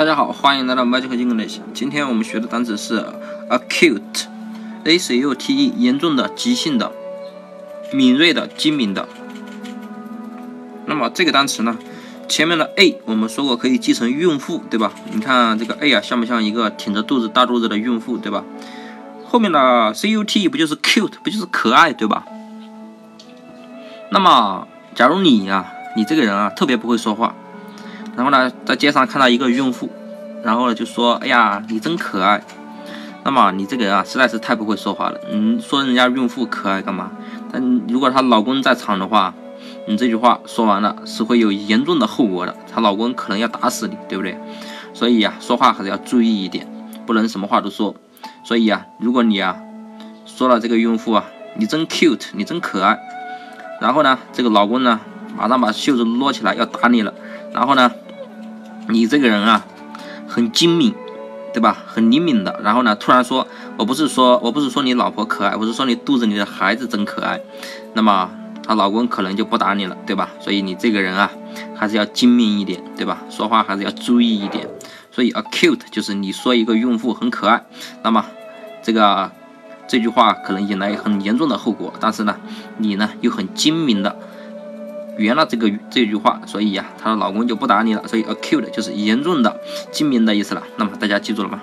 大家好，欢迎来到 Magic English。今天我们学的单词是 acute，a c u t e，严重的、急性的、敏锐的、精明的。那么这个单词呢，前面的 a 我们说过可以记成孕妇，对吧？你看这个 a 啊，像不像一个挺着肚子、大肚子的孕妇，对吧？后面的 c u t 不就是 cute，不就是可爱，对吧？那么假如你呀，你这个人啊，特别不会说话。然后呢，在街上看到一个孕妇，然后呢就说：“哎呀，你真可爱。”那么你这个人啊，实在是太不会说话了。你说人家孕妇可爱干嘛？但如果她老公在场的话，你这句话说完了是会有严重的后果的。她老公可能要打死你，对不对？所以呀，说话还是要注意一点，不能什么话都说。所以呀，如果你啊说了这个孕妇啊，你真 cute，你真可爱，然后呢，这个老公呢马上把袖子撸起来要打你了，然后呢。你这个人啊，很精明，对吧？很灵敏的。然后呢，突然说，我不是说我不是说你老婆可爱，我是说你肚子里的孩子真可爱。那么她老公可能就不打你了，对吧？所以你这个人啊，还是要精明一点，对吧？说话还是要注意一点。所以 acute 就是你说一个孕妇很可爱，那么这个这句话可能引来很严重的后果。但是呢，你呢又很精明的。圆了这个这句话，所以呀，她的老公就不打你了。所以 acute 就是严重的、精明的意思了。那么大家记住了吗？